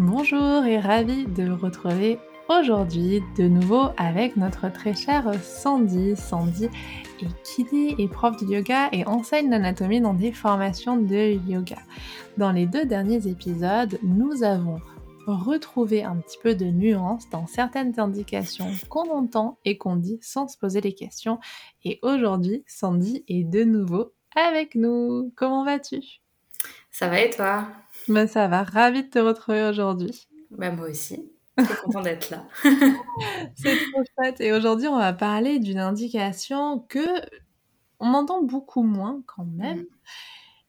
Bonjour et ravi de vous retrouver aujourd'hui de nouveau avec notre très chère Sandy. Sandy est kiné et prof de yoga et enseigne l'anatomie dans des formations de yoga. Dans les deux derniers épisodes, nous avons retrouvé un petit peu de nuance dans certaines indications qu'on entend et qu'on dit sans se poser les questions. Et aujourd'hui, Sandy est de nouveau avec nous. Comment vas-tu? Ça va et toi? Ben, Ça va, ravie de te retrouver aujourd'hui. Ben, moi aussi. Très content d'être là. C'est trop chouette. Et aujourd'hui, on va parler d'une indication que on entend beaucoup moins quand même. Mm.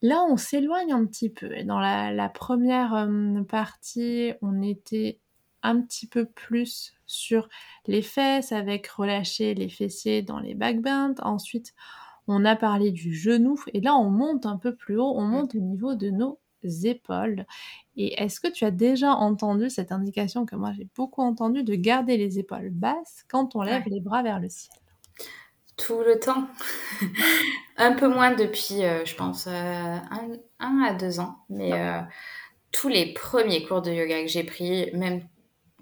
Là, on s'éloigne un petit peu. Dans la, première euh, partie, on était un petit peu plus sur les fesses avec relâcher les fessiers dans les backbends. Ensuite, on a parlé du genou et là, on monte un peu plus haut, on monte au niveau de nos épaules. Et est-ce que tu as déjà entendu cette indication que moi j'ai beaucoup entendu de garder les épaules basses quand on lève les bras vers le ciel? Tout le temps. un peu moins depuis, euh, je pense, euh, un, à deux ans. Mais euh, tous les premiers cours de yoga que j'ai pris, même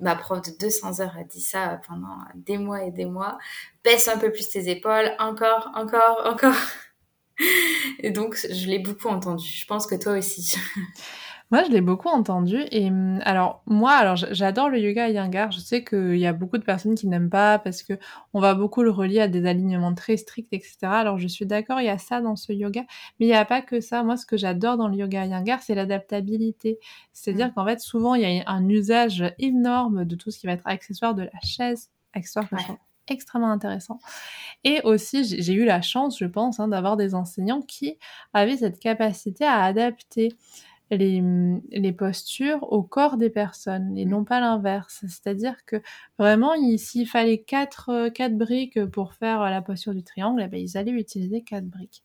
ma prof de 200 heures a dit ça pendant des mois et des mois. Baisse un peu plus tes épaules, encore, encore, encore. Et donc, je l'ai beaucoup entendu. Je pense que toi aussi. Moi, je l'ai beaucoup entendu. Et hum, alors, moi, alors j'adore le yoga Iyengar. Je sais qu'il y a beaucoup de personnes qui n'aiment pas parce que on va beaucoup le relier à des alignements très stricts, etc. Alors, je suis d'accord, il y a ça dans ce yoga, mais il n'y a pas que ça. Moi, ce que j'adore dans le yoga Iyengar, c'est l'adaptabilité. C'est-à-dire mmh. qu'en fait, souvent, il y a un usage énorme de tout ce qui va être accessoire de la chaise, accessoire que extrêmement intéressant. Et aussi, j'ai eu la chance, je pense, hein, d'avoir des enseignants qui avaient cette capacité à adapter les, postures au corps des personnes et non pas l'inverse. C'est-à-dire que vraiment, s'il fallait quatre, euh, quatre briques pour faire la posture du triangle, eh ben, ils allaient utiliser quatre briques.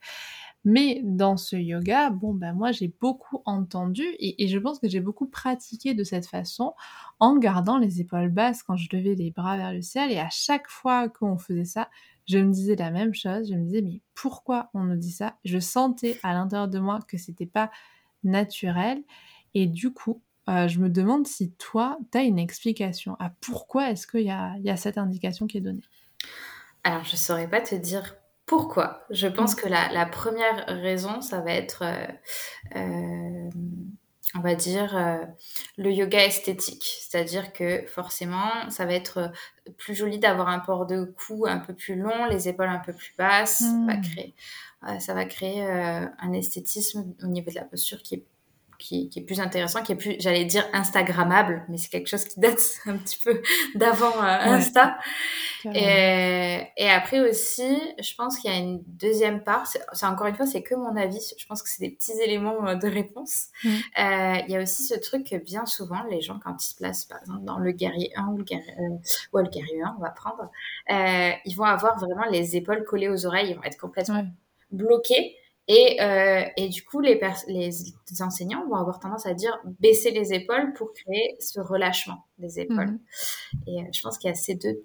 Mais dans ce yoga, bon, ben moi j'ai beaucoup entendu et, je pense que j'ai beaucoup pratiqué de cette façon en gardant les épaules basses quand je levais les bras vers le ciel. Et à chaque fois qu'on faisait ça, je me disais la même chose. Je me disais, mais pourquoi on nous dit ça? Je sentais à l'intérieur de moi que c'était pas naturel. Et du coup, euh, je me demande si toi, tu as une explication à pourquoi est-ce qu'il y a, y a, cette indication qui est donnée. Alors, je ne saurais pas te dire pourquoi. Je pense mmh. que la, la, première raison, ça va être, euh, euh, on va dire, le yoga esthétique. C'est-à-dire que forcément, ça va être plus joli d'avoir un port de cou un peu plus long, les épaules un peu plus basses. Ça va ça va créer euh, un esthétisme au niveau de la posture qui est qui, est plus intéressant, qui est plus, j'allais dire, Instagrammable, mais c'est quelque chose qui date un petit peu d'avant euh, Insta. Et, et, après aussi, je pense qu'il y a une deuxième part, c'est encore une fois, c'est que mon avis, je pense que c'est des petits éléments euh, de réponse. Mm. il y a aussi ce truc que bien souvent, les gens, quand ils se placent, par exemple, dans le guerrier 1 ou le guerrier, ou le guerrier 1, on va prendre, ils vont avoir vraiment les épaules collées aux oreilles, ils vont être complètement bloqués. Et, euh, et du coup, les, les, enseignants vont avoir tendance à dire baisser les épaules pour créer ce relâchement des épaules. Mhm. Et euh, je pense qu'il y a ces deux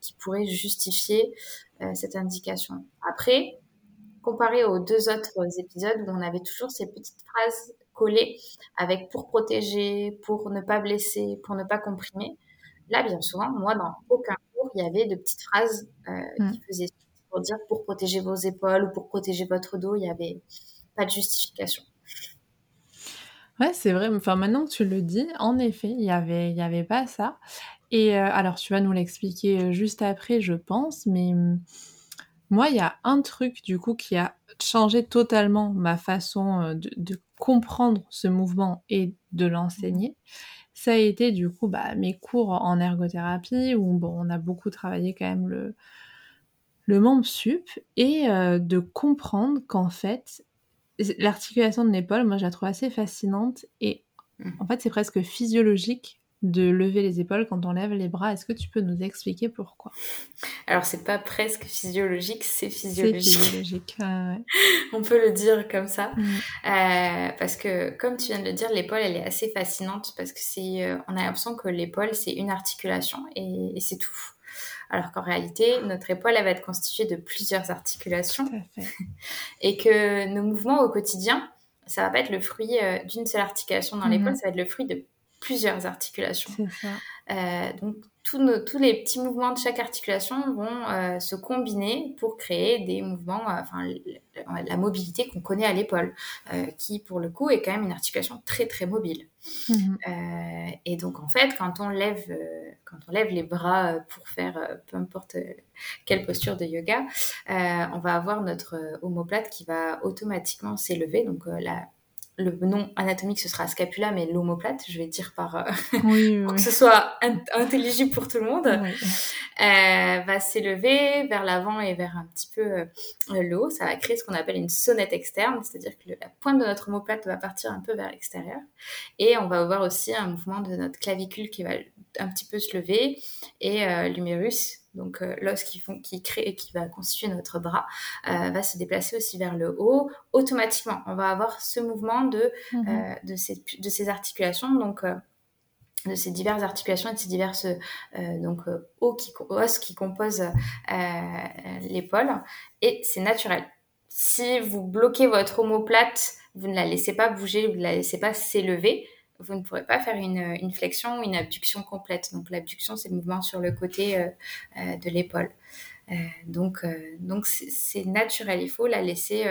qui pourraient justifier euh, cette indication. Après, comparé aux deux autres épisodes où on avait toujours ces petites phrases collées avec pour protéger, pour ne pas blesser, pour ne pas comprimer, là, bien souvent, moi, dans aucun cours, il y avait de petites phrases qui mhm. faisaient pour dire pour protéger vos épaules ou pour protéger votre dos, il n'y avait pas de justification. Ouais, c'est vrai. Enfin, maintenant que tu le dis, en effet, il n'y avait, y avait pas ça. Et euh, alors, tu vas nous l'expliquer euh, juste après, je pense, mais hum, moi, il y a un truc, du coup, qui a changé totalement ma façon euh, de, comprendre ce mouvement et de l'enseigner. Ça a été, du coup, bah, mes cours en ergothérapie, où, bon, on a beaucoup travaillé quand même le, le membre sup et euh, de comprendre qu'en fait, l'articulation de l'épaule, moi je la trouve assez fascinante et mmh. en fait c'est presque physiologique de lever les épaules quand on lève les bras. Est-ce que tu peux nous expliquer pourquoi? Alors c'est pas presque physiologique, c'est physiologique. Physiologique. on peut le dire comme ça, mmh. euh, parce que comme tu viens de le dire, l'épaule elle est assez fascinante parce que c'est, euh, on a l'impression que l'épaule c'est une articulation et c'est tout alors qu'en réalité, notre épaule, elle va être constituée de plusieurs articulations. et que nos mouvements au quotidien, ça va pas être le fruit d'une seule articulation dans l'épaule, mhm. ça va être le fruit de plusieurs articulations. Ça. donc tous, les petits mouvements de chaque articulation vont euh, se combiner pour créer des mouvements, euh, enfin la mobilité qu'on connaît à l'épaule, euh, qui pour le coup est quand même une articulation très très mobile. Mhm. et donc en fait, quand on lève, quand on lève les bras pour faire peu importe quelle posture de yoga, on va avoir notre omoplate qui va automatiquement s'élever. Donc la le nom anatomique ce sera scapula, mais l'omoplate, je vais dire par euh, pour que ce soit intelligible pour tout le monde, euh, va s'élever vers l'avant et vers un petit peu euh, le haut. Ça va créer ce qu'on appelle une sonnette externe, c'est-à-dire que la pointe de notre omoplate va partir un peu vers l'extérieur, et on va avoir aussi un mouvement de notre clavicule qui va un petit peu se lever et l'humérus donc euh, l'os qui, qui crée et qui va constituer notre bras, euh, va se déplacer aussi vers le haut. Automatiquement, on va avoir ce mouvement de, mhm. euh, de, ces, de ces articulations, donc de ces diverses articulations et de ces diverses donc os qui, os qui composent l'épaule. Et c'est naturel. Si vous bloquez votre omoplate, vous ne la laissez pas bouger, vous ne la laissez pas s'élever, vous ne pourrez pas faire une, flexion ou une abduction complète. Donc l'abduction, c'est le mouvement sur le côté euh, euh, de l'épaule. Euh, donc donc c'est naturel, il faut la laisser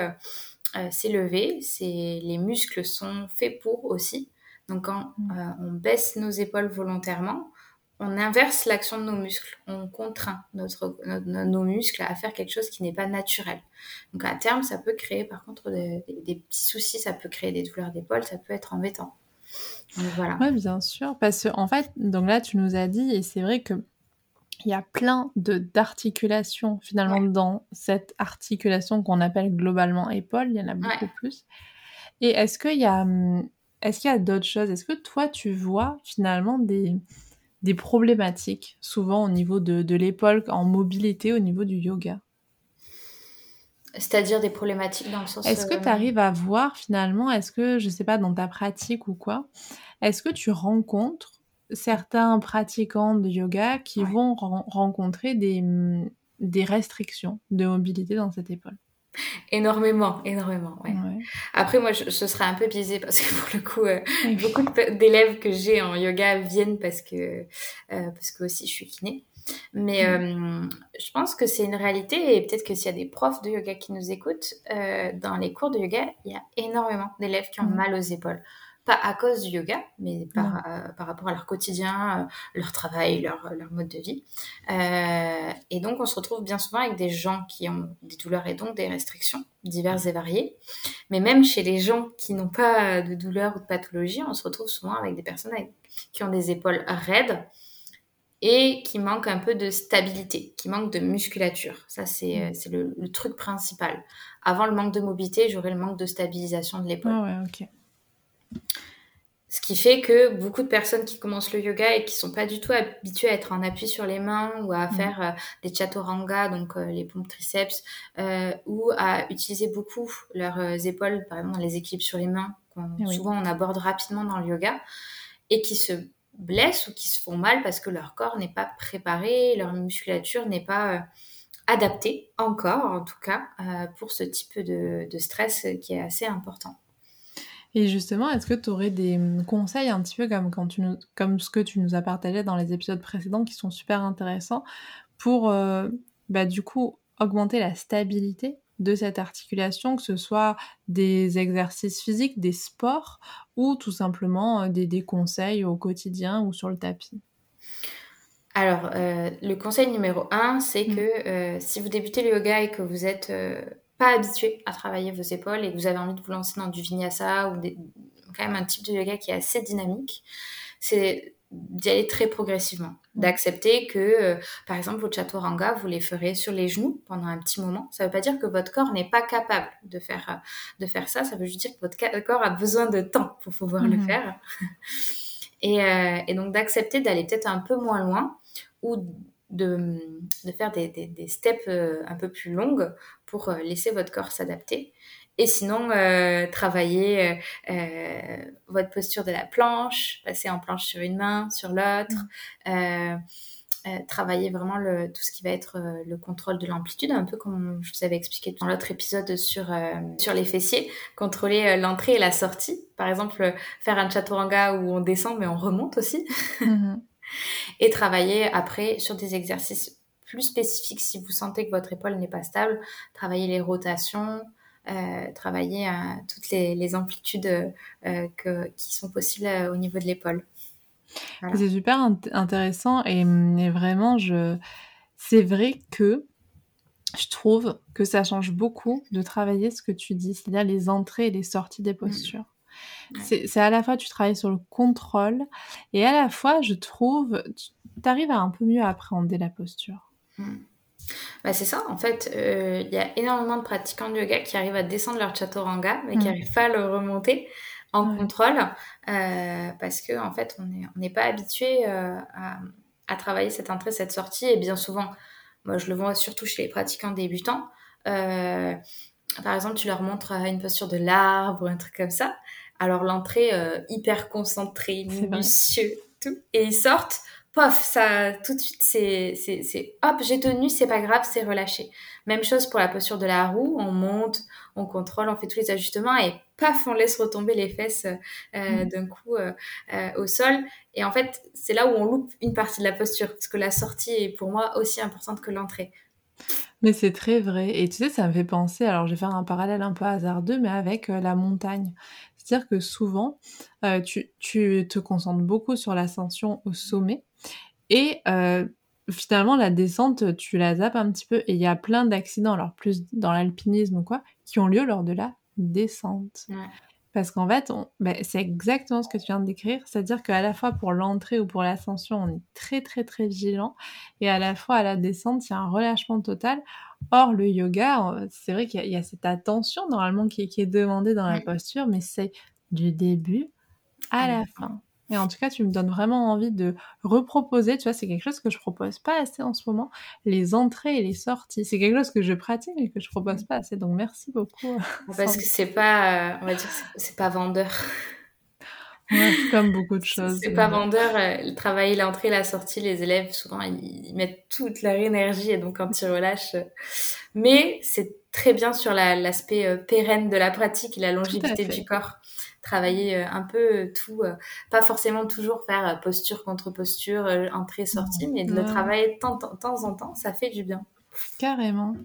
s'élever. Les muscles sont faits pour aussi. Donc quand mm. on baisse nos épaules volontairement, on inverse l'action de nos muscles. On contraint notre, nos muscles à faire quelque chose qui n'est pas naturel. Donc à terme, ça peut créer par contre des, des petits soucis, ça peut créer des douleurs d'épaule, ça peut être embêtant. Voilà. Oui, bien sûr. Parce que, en fait, donc là, tu nous as dit, et c'est vrai que il y a plein de d'articulations finalement dans cette articulation qu'on appelle globalement épaule. Il y en a beaucoup plus. Et est-ce qu'il y a, hum, est-ce qu'il y a d'autres choses? Est-ce que toi, tu vois finalement des, des problématiques souvent au niveau de, de l'épaule en mobilité au niveau du yoga? C'est-à-dire des problématiques dans le sens. Est-ce que tu arrives à voir finalement, est-ce que, je sais pas, dans ta pratique ou quoi, est-ce que tu rencontres certains pratiquants de yoga qui vont rencontrer des, mm, des restrictions de mobilité dans cette épaule? Énormément, énormément, ouais. Après, moi, je, ce serait un peu biaisé parce que pour le coup, euh, beaucoup d'élèves que j'ai en yoga viennent parce que, euh, parce que aussi je suis kiné. Mais mm. euh, je pense que c'est une réalité et peut-être que s'il y a des profs de yoga qui nous écoutent, euh, dans les cours de yoga, il y a énormément d'élèves qui ont mm. mal aux épaules. Pas à cause du yoga, mais par, euh, par rapport à leur quotidien, leur travail, leur, leur mode de vie. et donc, on se retrouve bien souvent avec des gens qui ont des douleurs et donc des restrictions diverses et variées. Mais même chez les gens qui n'ont pas de douleurs ou de pathologie, on se retrouve souvent avec des personnes qui ont des épaules raides, et qui manque un peu de stabilité, qui manque de musculature. Ça, c'est mm. le, le, truc principal. Avant le manque de mobilité, j'aurais le manque de stabilisation de l'épaule. Ah ouais, ok. Ce qui fait que beaucoup de personnes qui commencent le yoga et qui sont pas du tout habituées à être en appui sur les mains ou à mm. faire euh, des chaturanga, donc euh, les pompes triceps, euh, ou à utiliser beaucoup leurs épaules, par exemple dans les équilibres sur les mains, qu'on souvent on aborde rapidement dans le yoga, et qui se blessent ou qui se font mal parce que leur corps n'est pas préparé, leur musculature n'est pas euh, adaptée encore, en tout cas, euh, pour ce type de, stress qui est assez important. Et justement, est-ce que tu aurais des hum, conseils un petit peu comme, quand tu comme ce que tu nous as partagé dans les épisodes précédents qui sont super intéressants pour, euh, bah, du coup, augmenter la stabilité de cette articulation, que ce soit des exercices physiques, des sports ou tout simplement euh, des, conseils au quotidien ou sur le tapis Alors, euh, le conseil numéro un, c'est mm. que euh, si vous débutez le yoga et que vous n'êtes pas habitué à travailler vos épaules et que vous avez envie de vous lancer dans du vinyasa ou quand même un type de yoga qui est assez dynamique, c'est d'y aller très progressivement, d'accepter que, euh, par exemple, votre chaturanga, vous les ferez sur les genoux pendant un petit moment. Ça ne veut pas dire que votre corps n'est pas capable de faire, euh, de faire ça, ça veut juste dire que votre corps a besoin de temps pour pouvoir le mhm. faire. et, euh, et, donc d'accepter d'aller peut-être un peu moins loin ou de, de faire des, des, des steps un peu plus longues pour laisser votre corps s'adapter. Et sinon, euh, travailler euh, euh, votre posture de la planche, passer en planche sur une main, sur l'autre. Mm. euh, travailler vraiment le, tout ce qui va être euh, le contrôle de l'amplitude, un peu comme je vous avais expliqué dans l'autre épisode sur, euh, sur les fessiers, contrôler l'entrée et la sortie. Par exemple, faire un chaturanga où on descend mais on remonte aussi. Mhm. et travailler après sur des exercices plus spécifiques si vous sentez que votre épaule n'est pas stable, travailler les rotations, euh, travailler toutes les, les amplitudes euh, que, qui sont possibles au niveau de l'épaule. C'est super intéressant et, vraiment, je... c'est vrai que je trouve que ça change beaucoup de travailler ce que tu dis, c'est-à-dire les entrées et les sorties des mmh. postures. C'est à la fois tu travailles sur le contrôle et à la fois je trouve tu arrives à un peu mieux appréhender la posture. Mmh. Bah c'est ça, en fait, euh, il y a énormément de pratiquants de yoga qui arrivent à descendre leur chaturanga mais qui n'arrivent pas à le remonter en contrôle euh, parce que en fait on n'est on pas habitué euh, à, à, travailler cette entrée cette sortie. Et bien souvent moi je le vois surtout chez les pratiquants débutants euh, par exemple tu leur montres une posture de l'arbre ou un truc comme ça. Alors l'entrée hyper concentrée minutieux tout et ils sortent pof, ça, tout de suite, c'est, c'est, c'est, hop, j'ai tenu, c'est pas grave, c'est relâché. Même chose pour la posture de la roue, on monte, on contrôle, on fait tous les ajustements et paf, on laisse retomber les fesses euh, mm. d'un coup euh, euh, au sol. Et en fait, c'est là où on loupe une partie de la posture, parce que la sortie est pour moi aussi importante que l'entrée. Mais c'est très vrai. Et tu sais, ça me fait penser, alors je vais faire un parallèle un peu hasardeux, mais avec la montagne. C'est-à-dire que souvent, tu, tu, te concentres beaucoup sur l'ascension au sommet, et euh, finalement, la descente, tu la zappes un petit peu et il y a plein d'accidents, alors plus dans l'alpinisme ou quoi, qui ont lieu lors de la descente. Parce qu'en fait, ben, c'est exactement ce que tu viens de décrire, c'est-à-dire qu'à la fois pour l'entrée ou pour l'ascension, on est très très très vigilant, et à la fois à la descente, il y a un relâchement total. Or, le yoga, c'est vrai qu'il y, a cette attention normalement qui, est demandée dans la posture, mais c'est du début à la fin. Et en tout cas, tu me donnes vraiment envie de reproposer. Tu vois, c'est quelque chose que je propose pas assez en ce moment. Les entrées et les sorties. C'est quelque chose que je pratique mais que je propose pas assez. Donc, merci beaucoup. Parce que c'est pas, euh, on va dire, c'est pas vendeur. comme beaucoup de choses. C'est pas vendeur. Euh, travailler l'entrée, la sortie, les élèves, souvent, ils, mettent toute leur énergie et donc quand ils relâchent. Euh, mais c'est très bien sur l'aspect pérenne de la pratique et la longévité du corps travailler euh, un peu euh, tout, euh, pas forcément toujours faire posture contre posture, entrée sortie, mais de le travailler de temps, temps en temps, ça fait du bien. Carrément.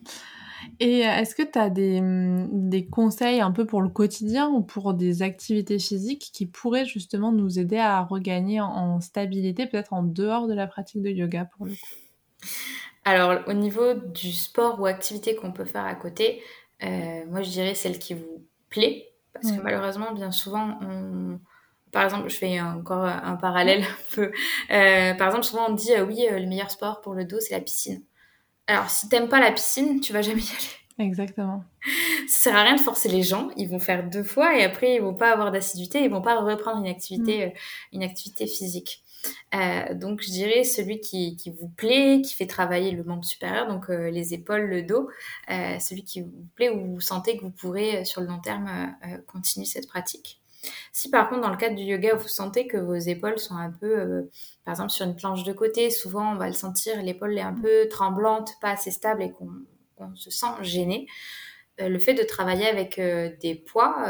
Et est-ce que tu as des, mm, des, conseils un peu pour le quotidien ou pour des activités physiques qui pourraient justement nous aider à regagner en, stabilité, peut-être en dehors de la pratique de yoga pour le coup? Alors, au niveau du sport ou activité qu'on peut faire à côté, moi je dirais celle qui vous plaît. Parce que malheureusement, bien souvent, on... par exemple, je fais encore un parallèle un peu. Euh, par exemple, souvent on dit euh, oui, euh, le meilleur sport pour le dos, c'est la piscine. Alors, si t'aimes pas la piscine, tu vas jamais y aller. Exactement. Ça sert à rien de forcer les gens. Ils vont faire deux fois et après ils vont pas avoir d'assiduité, ils vont pas reprendre une activité, mm. une activité physique. Euh, donc je dirais celui qui, vous plaît, qui fait travailler le membre supérieur, donc euh, les épaules, le dos, euh, celui qui vous plaît où vous sentez que vous pourrez sur le long terme continuer cette pratique. Si par contre dans le cadre du yoga vous sentez que vos épaules sont un peu, par exemple sur une planche de côté, souvent on va le sentir, l'épaule est un peu tremblante, pas assez stable et qu'on se sent gêné, le fait de travailler avec des poids,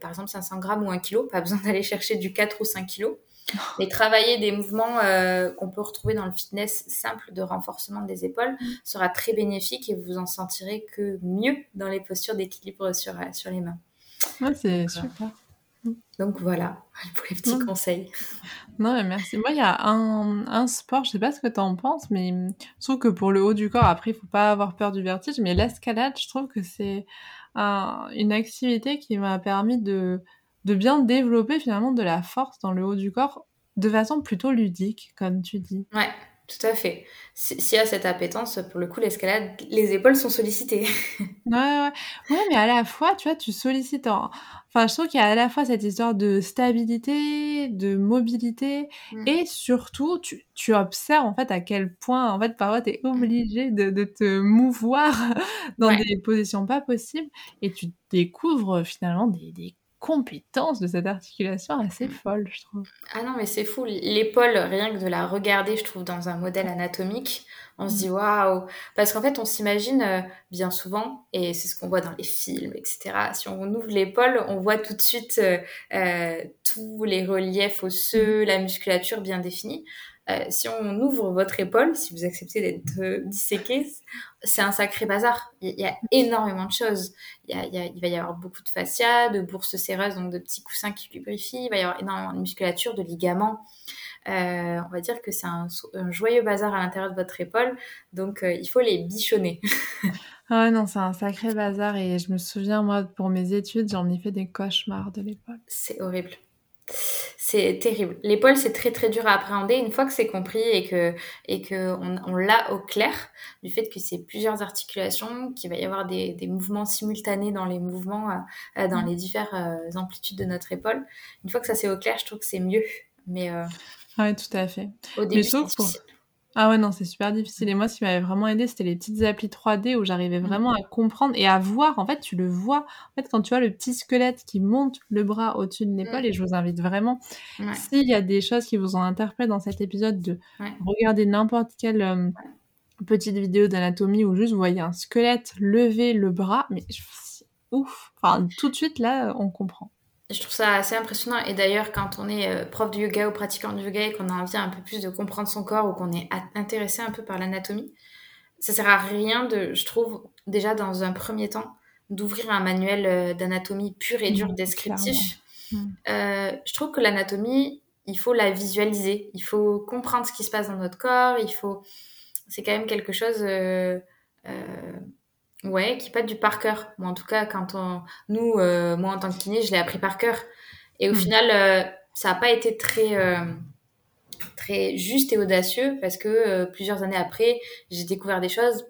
par exemple 500 grammes ou 1 kg, pas besoin d'aller chercher du 4 ou 5 kg, mais travailler des mouvements euh, qu'on peut retrouver dans le fitness simple de renforcement des épaules sera très bénéfique et vous en sentirez que mieux dans les postures d'équilibre sur, euh, sur les mains. Ouais, c'est super. Donc voilà, pour les petits conseils. Non, mais merci. Moi, il y a un, un, sport, je sais pas ce que tu en penses, mais je trouve que pour le haut du corps, après, il faut pas avoir peur du vertige, mais l'escalade, je trouve que c'est une activité qui m'a permis de de bien développer finalement de la force dans le haut du corps de façon plutôt ludique, comme tu dis. Ouais, tout à fait. S'il y a cette appétence, pour le coup, l'escalade, les épaules sont sollicitées. ouais, ouais. Ouais, mais à la fois, tu vois, tu sollicites. Enfin, je trouve qu'il y a à la fois cette histoire de stabilité, de mobilité, mm. et surtout, tu, tu, observes en fait à quel point, en fait, parfois, tu es obligé de, de, te mouvoir dans des positions pas possibles, et tu découvres finalement des, des compétence de cette articulation assez folle, je trouve. Ah non, mais c'est fou. L'épaule, rien que de la regarder, je trouve, dans un modèle anatomique, on se dit waouh. Parce qu'en fait, on s'imagine euh, bien souvent, et c'est ce qu'on voit dans les films, etc. Si on ouvre l'épaule, on voit tout de suite euh, euh, tous les reliefs osseux, la musculature bien définie. Euh, si on ouvre votre épaule, si vous acceptez d'être euh, disséqué, c'est un sacré bazar. Il y, a énormément de choses. Il, y a, il, va y avoir beaucoup de fascia, de bourses séreuses, donc de petits coussins qui lubrifient. Il va y avoir énormément de musculature, de ligaments. Euh, on va dire que c'est un, joyeux bazar à l'intérieur de votre épaule, donc il faut les bichonner. ah non, c'est un sacré bazar et je me souviens, moi, pour mes études, j'en ai fait des cauchemars de l'épaule. C'est horrible c'est terrible. L'épaule, c'est très très dur à appréhender. Une fois que c'est compris et que et que on, l'a au clair du fait que c'est plusieurs articulations, qu'il va y avoir des, des, mouvements simultanés dans les mouvements, euh, euh, dans mm. les diverses euh, amplitudes de notre épaule. Une fois que ça c'est au clair, je trouve que c'est mieux. Mais oui, tout à fait. Au début, c'est ah ouais, non, c'est super difficile. Et moi, ce qui m'avait vraiment aidé, c'était les petites applis 3D où j'arrivais mmh. vraiment à comprendre et à voir. En fait, tu le vois. En fait, quand tu vois le petit squelette qui monte le bras au-dessus de l'épaule, et je vous invite vraiment, s'il y a des choses qui vous ont interpellé dans cet épisode, de regarder n'importe quelle euh, petite vidéo d'anatomie où juste vous voyez un squelette lever le bras, mais ouf. Enfin, tout de suite, là, on comprend. Je trouve ça assez impressionnant. Et d'ailleurs, quand on est euh, prof de yoga ou pratiquant de yoga et qu'on a envie un peu plus de comprendre son corps ou qu'on est intéressé un peu par l'anatomie, ça sert à rien de, je trouve, déjà dans un premier temps, d'ouvrir un manuel euh, d'anatomie pur et dur mmh, descriptif. Mmh. Euh, je trouve que l'anatomie, il faut la visualiser. Il faut comprendre ce qui se passe dans notre corps. Il faut, c'est quand même quelque chose. Ouais, qui pas du par cœur. Moi, en tout cas, quand on, nous, euh, moi en tant que kiné, je l'ai appris par cœur. Et au hmm. final, euh, ça n'a pas été très, euh, très juste et audacieux parce que plusieurs années après, j'ai découvert des choses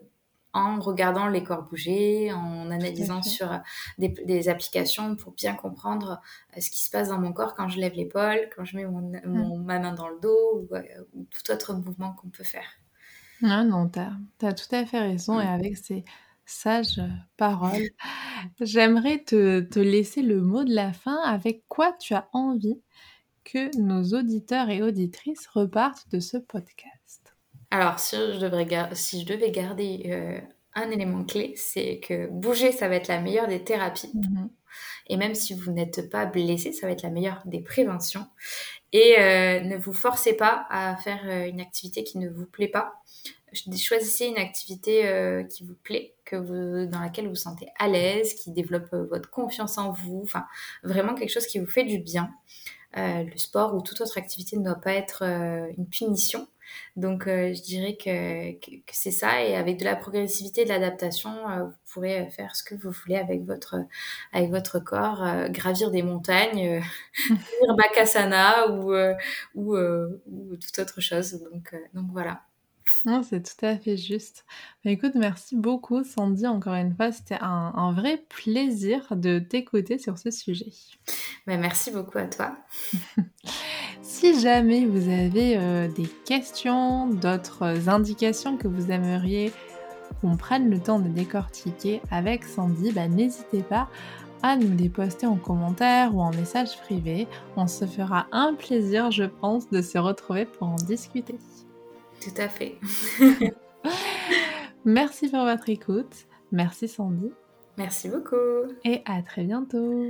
en regardant les corps bouger, en analysant sur des, des, applications pour bien comprendre ce qui se passe dans mon corps quand je lève l'épaule, quand je mets mon, hmm. ma main dans le dos ou, ou tout autre mouvement qu'on peut faire. Non, non, tu as, as, tout à fait raison. Et hmm. avec ces Sage parole. J'aimerais te, te, laisser le mot de la fin. Avec quoi tu as envie que nos auditeurs et auditrices repartent de ce podcast? Alors, si je, devrais si je devais garder euh, un élément clé, c'est que bouger, ça va être la meilleure des thérapies. Mmh et même si vous n'êtes pas blessé, ça va être la meilleure des préventions. Et euh, ne vous forcez pas à faire euh, une activité qui ne vous plaît pas choisissez une activité euh, qui vous plaît, que vous, dans laquelle vous vous sentez à l'aise, qui développe euh, votre confiance en vous, enfin vraiment quelque chose qui vous fait du bien. Euh, le sport ou toute autre activité ne doit pas être une punition. Donc je dirais que, que, c'est ça et avec de la progressivité, de l'adaptation, vous pourrez faire ce que vous voulez avec votre, avec votre corps, gravir des montagnes, faire Bakasana ou, ou, ou toute autre chose. Donc, donc voilà. Non, c'est tout à fait juste. Bah, écoute, merci beaucoup Sandy, encore une fois, c'était un, vrai plaisir de t'écouter sur ce sujet. Bah, merci beaucoup à toi. si jamais vous avez euh, des questions, d'autres indications que vous aimeriez qu'on prenne le temps de décortiquer avec Sandy, bah, n'hésitez pas à nous les poster en commentaire ou en message privé. On se fera un plaisir, je pense, de se retrouver pour en discuter. Tout à fait. Merci pour votre écoute. Merci Sandy. Merci beaucoup. Et à très bientôt.